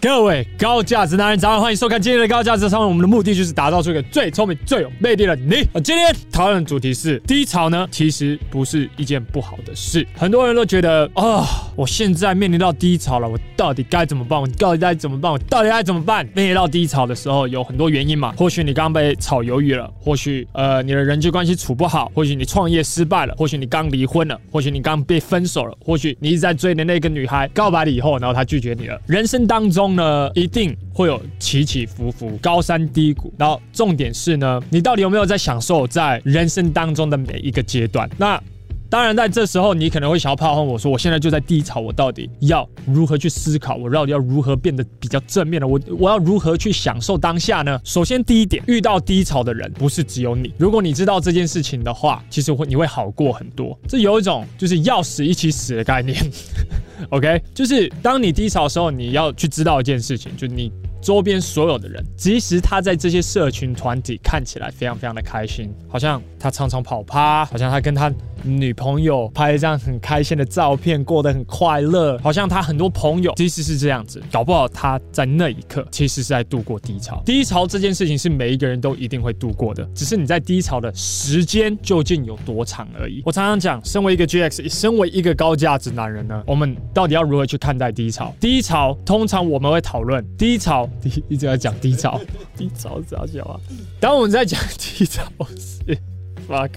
各位高价值男人，早上欢迎收看今天的高价值上。我们的目的就是打造出一个最聪明、最有魅力的你。今天讨论的主题是低潮呢，其实不是一件不好的事。很多人都觉得啊、我现在面临到低潮了，我到底该怎么办？我到底该怎么办？我到底该怎么办？面临到低潮的时候，有很多原因嘛。或许你刚被炒鱿鱼了，或许呃你的人际关系处不好，或许你创业失败了，或许你刚离婚了，或许你刚被分手了，或许你一直在追的那个女孩告白了以后，然后她拒绝你了。人生当中呢，一定会有起起伏伏、高山低谷。然后重点是呢，你到底有没有在享受在人生当中的每一个阶段？那当然，在这时候你可能会想要炮轰我说：“我现在就在低潮，我到底要如何去思考？我到底要如何变得比较正面呢？我我要如何去享受当下呢？”首先，第一点，遇到低潮的人不是只有你。如果你知道这件事情的话，其实会你会好过很多。这有一种就是要死一起死的概念。OK，就是当你低潮的时候，你要去知道一件事情，就你周边所有的人，即使他在这些社群团体看起来非常非常的开心，好像他常常跑趴，好像他跟他女朋友拍一张很开心的照片，过得很快乐，好像他很多朋友，即使是这样子，搞不好他在那一刻其实是在度过低潮。低潮这件事情是每一个人都一定会度过的，只是你在低潮的时间究竟有多长而已。我常常讲，身为一个 GX，身为一个高价值男人呢，我们到底要如何去看待低潮？低潮通常我们会讨论低潮，第 一直在讲低潮，低潮是啥小啊？当我们在讲低潮时，fuck，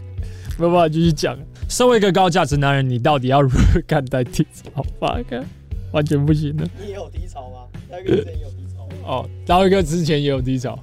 没有办法继续讲。身为一个高价值男人，你到底要如何看待低潮？fuck，完全不行的。你也有低潮吗？大哥之前也有低潮吗？哦，大哥之前也有低潮。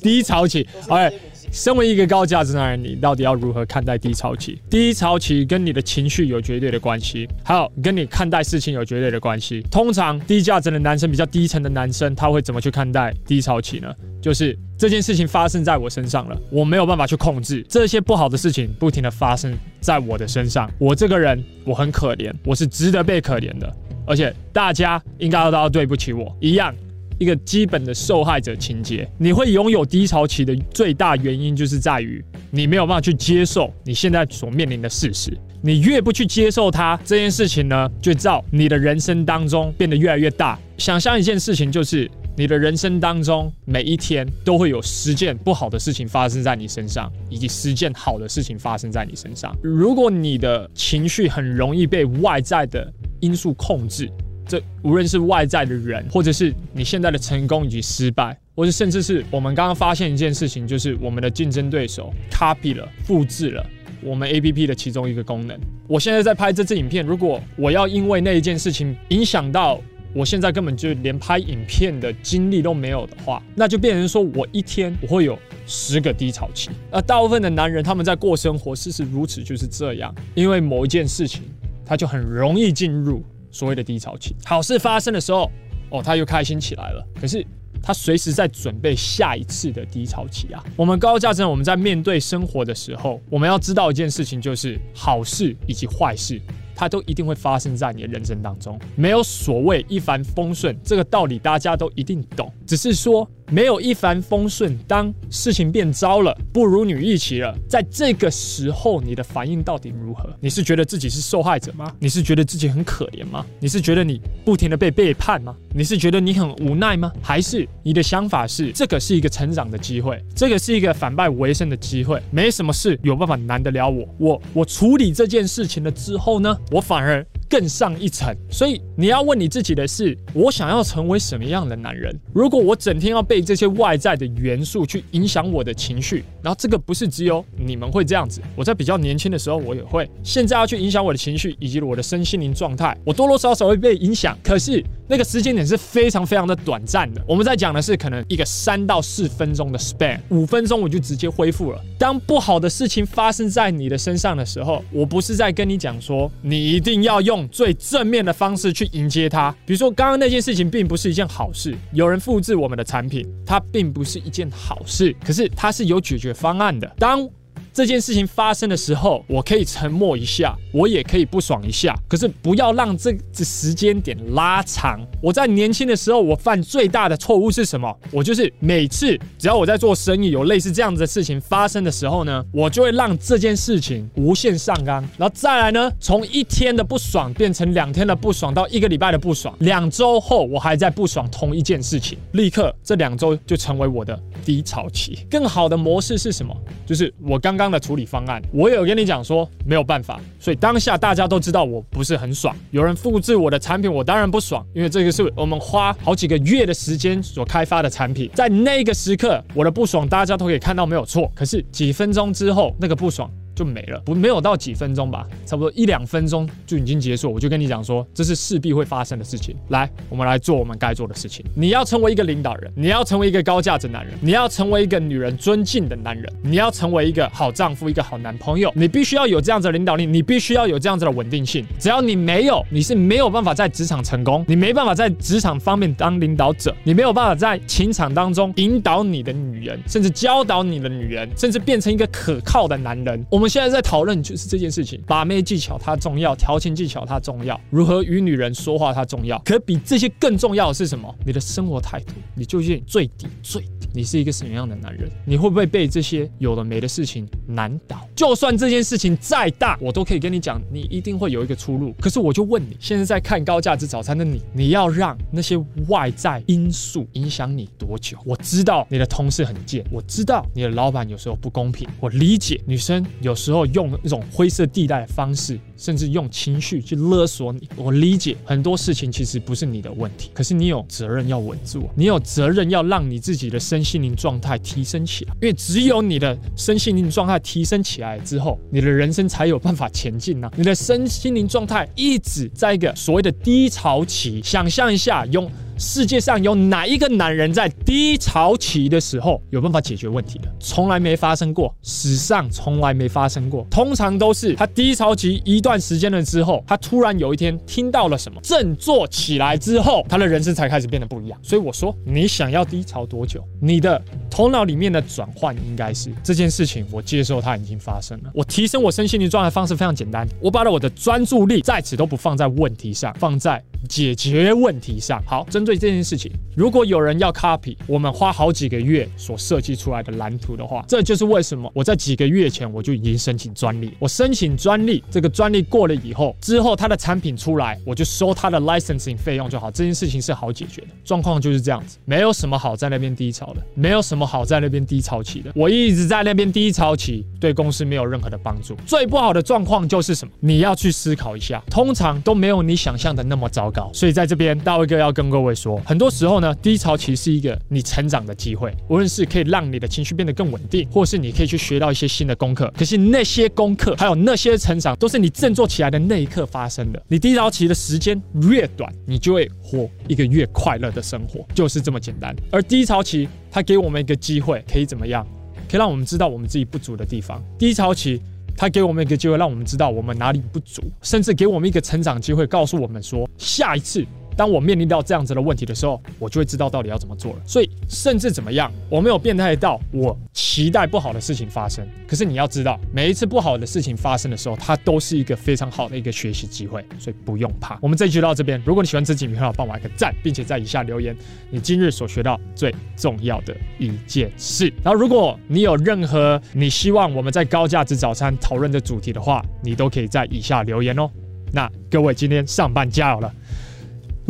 低潮期，OK。身为一个高价值男人，你到底要如何看待低潮期？低潮期跟你的情绪有绝对的关系，还有跟你看待事情有绝对的关系。通常低价值的男生，比较低沉的男生，他会怎么去看待低潮期呢？就是这件事情发生在我身上了，我没有办法去控制这些不好的事情，不停的发生在我的身上。我这个人，我很可怜，我是值得被可怜的，而且大家应该都要对不起我一样。一个基本的受害者情节，你会拥有低潮期的最大原因，就是在于你没有办法去接受你现在所面临的事实。你越不去接受它，这件事情呢，就照你的人生当中变得越来越大。想象一件事情，就是你的人生当中每一天都会有十件不好的事情发生在你身上，以及十件好的事情发生在你身上。如果你的情绪很容易被外在的因素控制，这无论是外在的人，或者是你现在的成功以及失败，或者甚至是我们刚刚发现一件事情，就是我们的竞争对手 copy 了、复制了我们 APP 的其中一个功能。我现在在拍这支影片，如果我要因为那一件事情影响到我现在根本就连拍影片的精力都没有的话，那就变成说我一天我会有十个低潮期。而大部分的男人他们在过生活，事实如此就是这样，因为某一件事情，他就很容易进入。所谓的低潮期，好事发生的时候，哦，他又开心起来了。可是他随时在准备下一次的低潮期啊。我们高价值，我们在面对生活的时候，我们要知道一件事情，就是好事以及坏事，它都一定会发生在你的人生当中。没有所谓一帆风顺，这个道理大家都一定懂。只是说。没有一帆风顺，当事情变糟了，不如你预期了，在这个时候，你的反应到底如何？你是觉得自己是受害者吗？你是觉得自己很可怜吗？你是觉得你不停地被背叛吗？你是觉得你很无奈吗？还是你的想法是这个是一个成长的机会，这个是一个反败为胜的机会？没什么事有办法难得了我，我我处理这件事情了之后呢，我反而。更上一层，所以你要问你自己的是：我想要成为什么样的男人？如果我整天要被这些外在的元素去影响我的情绪，然后这个不是只有你们会这样子，我在比较年轻的时候我也会。现在要去影响我的情绪以及我的身心灵状态，我多多少少会被影响。可是那个时间点是非常非常的短暂的。我们在讲的是可能一个三到四分钟的 span，五分钟我就直接恢复了。当不好的事情发生在你的身上的时候，我不是在跟你讲说你一定要用。最正面的方式去迎接它，比如说刚刚那件事情并不是一件好事，有人复制我们的产品，它并不是一件好事，可是它是有解决方案的。当这件事情发生的时候，我可以沉默一下，我也可以不爽一下，可是不要让这这时间点拉长。我在年轻的时候，我犯最大的错误是什么？我就是每次只要我在做生意，有类似这样子的事情发生的时候呢，我就会让这件事情无限上纲，然后再来呢，从一天的不爽变成两天的不爽，到一个礼拜的不爽，两周后我还在不爽同一件事情，立刻这两周就成为我的低潮期。更好的模式是什么？就是我刚刚的处理方案，我有跟你讲说没有办法，所以当下大家都知道我不是很爽。有人复制我的产品，我当然不爽，因为这个是我们花好几个月的时间所开发的产品，在那个时刻我的不爽大家都可以看到没有错。可是几分钟之后，那个不爽。就没了，不没有到几分钟吧，差不多一两分钟就已经结束。我就跟你讲说，这是势必会发生的事情。来，我们来做我们该做的事情。你要成为一个领导人，你要成为一个高价值男人，你要成为一个女人尊敬的男人，你要成为一个好丈夫，一个好男朋友。你必须要有这样子的领导力，你必须要有这样子的稳定性。只要你没有，你是没有办法在职场成功，你没办法在职场方面当领导者，你没有办法在情场当中引导你的女人，甚至教导你的女人，甚至变成一个可靠的男人。我们。现在在讨论就是这件事情，把妹技巧它重要，调情技巧它重要，如何与女人说话它重要。可比这些更重要的是什么？你的生活态度，你究竟最底最，你是一个什么样的男人？你会不会被这些有的没的事情难倒？就算这件事情再大，我都可以跟你讲，你一定会有一个出路。可是我就问你，现在在看高价值早餐的你，你要让那些外在因素影响你多久？我知道你的同事很贱，我知道你的老板有时候不公平，我理解女生有。时候用一种灰色地带的方式，甚至用情绪去勒索你。我理解很多事情其实不是你的问题，可是你有责任要稳住，你有责任要让你自己的身心灵状态提升起来。因为只有你的身心灵状态提升起来之后，你的人生才有办法前进呢。你的身心灵状态一直在一个所谓的低潮期，想象一下用。世界上有哪一个男人在低潮期的时候有办法解决问题的？从来没发生过，史上从来没发生过。通常都是他低潮期一段时间了之后，他突然有一天听到了什么，振作起来之后，他的人生才开始变得不一样。所以我说，你想要低潮多久？你的头脑里面的转换应该是这件事情，我接受它已经发生了。我提升我身心灵状态方式非常简单，我把我的专注力在此都不放在问题上，放在。解决问题上，好，针对这件事情，如果有人要 copy 我们花好几个月所设计出来的蓝图的话，这就是为什么我在几个月前我就已经申请专利。我申请专利，这个专利过了以后，之后他的产品出来，我就收他的 licensing 费用就好。这件事情是好解决的，状况就是这样子，没有什么好在那边低潮的，没有什么好在那边低潮期的。我一直在那边低潮期，对公司没有任何的帮助。最不好的状况就是什么？你要去思考一下，通常都没有你想象的那么糟。糕，所以在这边，大卫哥要跟各位说，很多时候呢，低潮期是一个你成长的机会，无论是可以让你的情绪变得更稳定，或是你可以去学到一些新的功课。可是那些功课，还有那些成长，都是你振作起来的那一刻发生的。你低潮期的时间越短，你就会活一个越快乐的生活，就是这么简单。而低潮期，它给我们一个机会，可以怎么样？可以让我们知道我们自己不足的地方。低潮期。他给我们一个机会，让我们知道我们哪里不足，甚至给我们一个成长机会，告诉我们说，下一次。当我面临到这样子的问题的时候，我就会知道到底要怎么做了。所以，甚至怎么样，我没有变态到我期待不好的事情发生。可是你要知道，每一次不好的事情发生的时候，它都是一个非常好的一个学习机会。所以不用怕。我们这一集就到这边。如果你喜欢这集影片，帮我一个赞，并且在以下留言你今日所学到最重要的一件事。然后，如果你有任何你希望我们在高价值早餐讨论的主题的话，你都可以在以下留言哦。那各位今天上班加油了。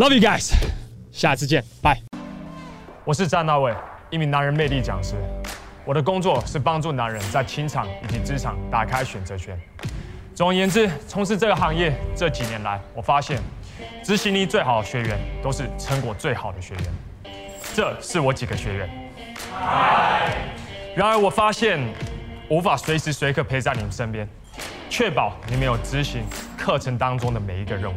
Love you guys，下次见，拜。我是詹大卫，一名男人魅力讲师。我的工作是帮助男人在情场以及职场打开选择权。总而言之，从事这个行业这几年来，我发现执行力最好的学员都是成果最好的学员。这是我几个学员。然而，我发现无法随时随刻陪在你们身边，确保你们有执行课程当中的每一个任务。